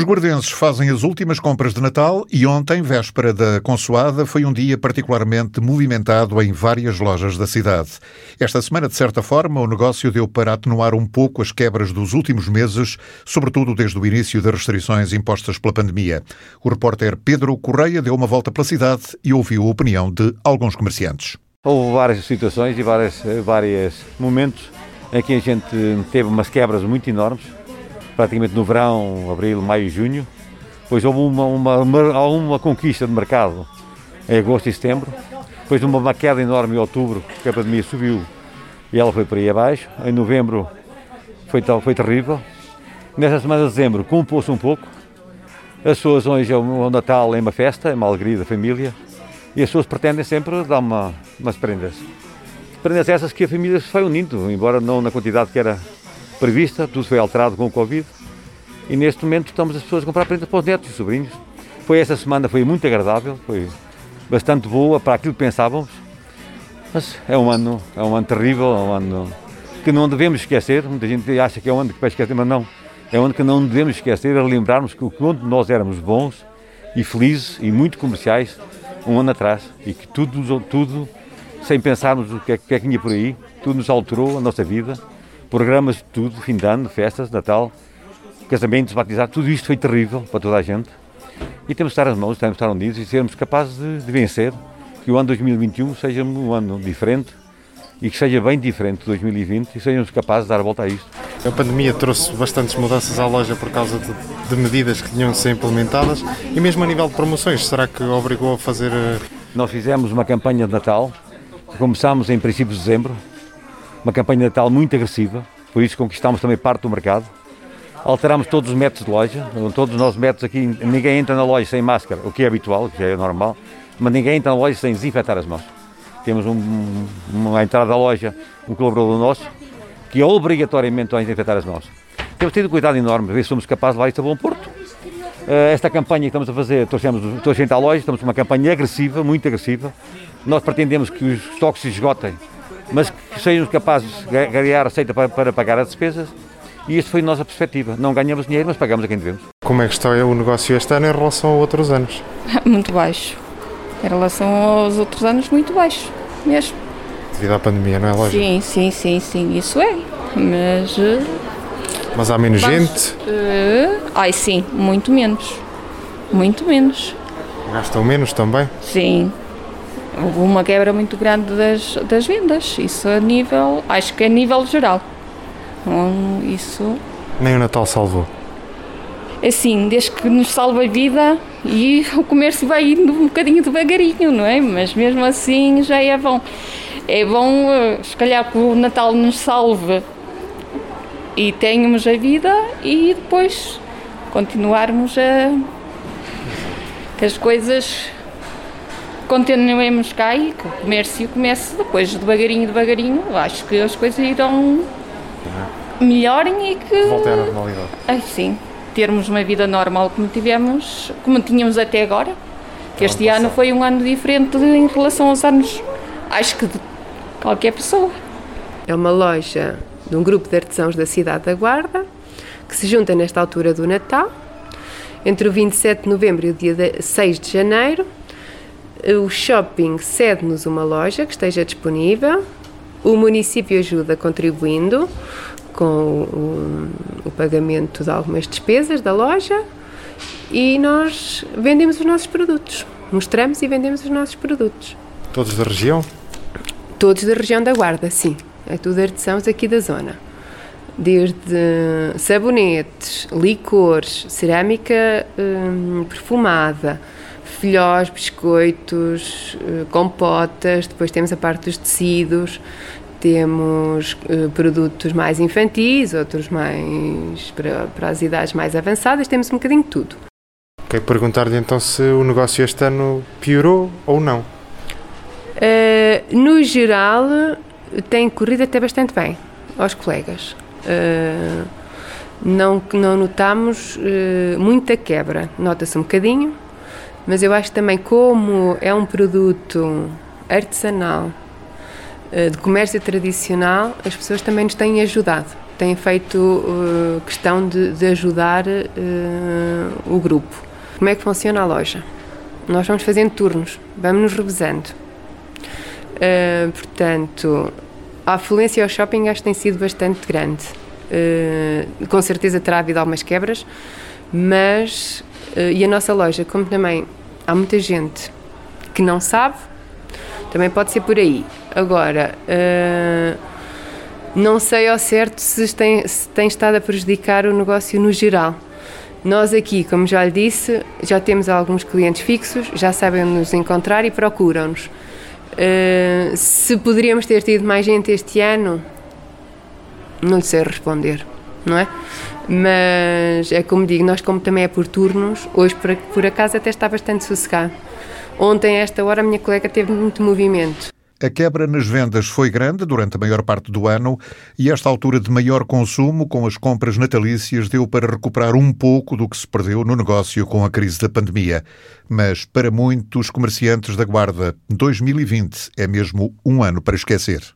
Os guardenses fazem as últimas compras de Natal e ontem, véspera da Consoada, foi um dia particularmente movimentado em várias lojas da cidade. Esta semana, de certa forma, o negócio deu para atenuar um pouco as quebras dos últimos meses, sobretudo desde o início das restrições impostas pela pandemia. O repórter Pedro Correia deu uma volta pela cidade e ouviu a opinião de alguns comerciantes. Houve várias situações e vários vários momentos em que a gente teve umas quebras muito enormes praticamente no verão, abril, maio junho. Depois houve uma, uma, uma, uma conquista de mercado em agosto e setembro. Depois uma queda enorme em outubro, porque a pandemia subiu e ela foi por aí abaixo. Em novembro foi, foi terrível. Nesta semana de dezembro compôs-se um pouco. As pessoas hoje, o Natal é uma festa, é uma alegria da família. E as pessoas pretendem sempre dar uma, umas prendas. Prendas essas que a família se foi unindo, embora não na quantidade que era prevista, tudo foi alterado com o Covid. E neste momento estamos as pessoas a comprar prendas para os netos e sobrinhos. Foi essa semana, foi muito agradável, foi bastante boa para aquilo que pensávamos, mas é um ano, é um ano terrível, é um ano que não devemos esquecer, muita gente acha que é um ano que vai esquecer, mas não, é um ano que não devemos esquecer, é lembrarmos que quando nós éramos bons e felizes e muito comerciais, um ano atrás, e que tudo, tudo sem pensarmos o que é, que é que vinha por aí, tudo nos alterou a nossa vida, programas de tudo, fim de ano, festas, Natal, casamentos, batizados, tudo isto foi terrível para toda a gente. E temos de estar as mãos, temos de estar unidos e sermos capazes de, de vencer, que o ano 2021 seja um ano diferente e que seja bem diferente de 2020 e sejamos capazes de dar a volta a isto. A pandemia trouxe bastantes mudanças à loja por causa de, de, medidas que tinham de ser implementadas e mesmo a nível de promoções, será que obrigou a fazer... Eh, Nós fizemos uma campanha de Natal, começámos em princípios de dezembro, uma campanha Natal muito agressiva, por isso conquistámos também parte do mercado. Alterámos todos os métodos de loja, todos os nossos métodos aqui, ninguém entra na loja sem máscara, o que é habitual, o que é normal, mas ninguém entra na loja sem desinfetar as mãos. Temos um, uma entrada da loja, um colaborador nosso, que obrigatoriamente vai desinfetar as mãos. Temos tido cuidado enorme, ver se somos capazes de levar isto a bom porto. Eh, esta campanha que estamos a fazer, trouxemos a gente à loja, estamos uma campanha agressiva, muito agressiva. Nós pretendemos que os estoques se esgotem mas que sejamos capazes de ganhar receita para, para pagar as despesas e isso foi a nossa perspectiva. Não ganhamos dinheiro, mas pagamos a quem devemos. Como é que está o negócio este ano em relação a outros anos? Muito baixo. Em relação aos outros anos, muito baixo, mesmo. Devido à pandemia, não é lógico? Sim, sim, sim, sim, isso é. Mas. Eh, mas há menos mas, gente? Uh, ai, sim, muito menos. Muito menos. Gastam menos também? Sim, houve uma quebra muito grande das, das vendas. Isso a nível, acho que é a nível geral. Então, isso. Nem o Natal salvou. Assim, desde que nos salva a vida e o comércio vai indo um bocadinho devagarinho, não é? Mas mesmo assim já é bom. É bom, eh, se calhar, que o Natal nos salve e tenhamos a vida e depois continuarmos a. que as coisas continuemos cá e que o comércio comece depois, devagarinho, devagarinho, acho que as coisas irão melhorem e que. Voltem à normalidade. Ah, sim, termos uma vida normal como tivemos, como tínhamos até agora. Que este ano foi um ano diferente em relação aos anos, acho que de qualquer pessoa. É uma loja de um grupo de artesãos da cidade da Guarda que se junta nesta altura do Natal, entre o 27 de novembro e o dia 6 de janeiro, o shopping cede-nos uma loja que esteja disponível, o município ajuda contribuindo com o, o, pagamento de algumas despesas da loja e nós vendemos os nossos produtos. Mostramos e vendemos os nossos produtos. Todos da região? Todos da região da Guarda, sim. É tudo artesãos aqui da zona. Desde sabonetes, licores, cerâmica hum, perfumada, filhós, biscoitos, eh, compotas, depois temos a parte dos tecidos, temos uh, produtos mais infantis, outros mais para, para, as idades mais avançadas, temos um bocadinho de tudo. Quero perguntar-lhe então se o negócio este ano piorou ou não. Uh, no geral, tem corrido até bastante bem aos colegas. Uh, não, não notamos muita quebra, nota-se um bocadinho, mas eu acho também como é um produto artesanal, eh, de comércio tradicional, as pessoas também nos têm ajudado. tem feito uh, questão de, de ajudar uh, o grupo. Como é que funciona a loja? Nós vamos fazendo turnos, vamos nos revezando. Portanto, a afluência ao shopping acho que tem sido bastante grande. Com certeza terá havido algumas quebras, mas. Uh, e a nossa loja, como também há muita gente que não sabe, também pode ser por aí. Agora, não sei ao certo se tem, se tem estado a prejudicar o negócio no geral. Nós aqui, como já lhe disse, já temos alguns clientes fixos, já sabem nos encontrar e procuram-nos. Uh, se poderíamos ter tido mais gente este ano, não lhe sei responder, não é? Mas é como digo, nós como também é por turnos, hoje por, por acaso até está bastante sossegado. Ontem, a esta hora, a minha colega teve muito movimento. A quebra nas vendas foi grande durante a maior parte do ano e esta altura de maior consumo com as compras natalícias deu para recuperar um pouco do que se perdeu no negócio com a crise da pandemia. Mas para muitos comerciantes da Guarda, 2020 é mesmo um ano para esquecer.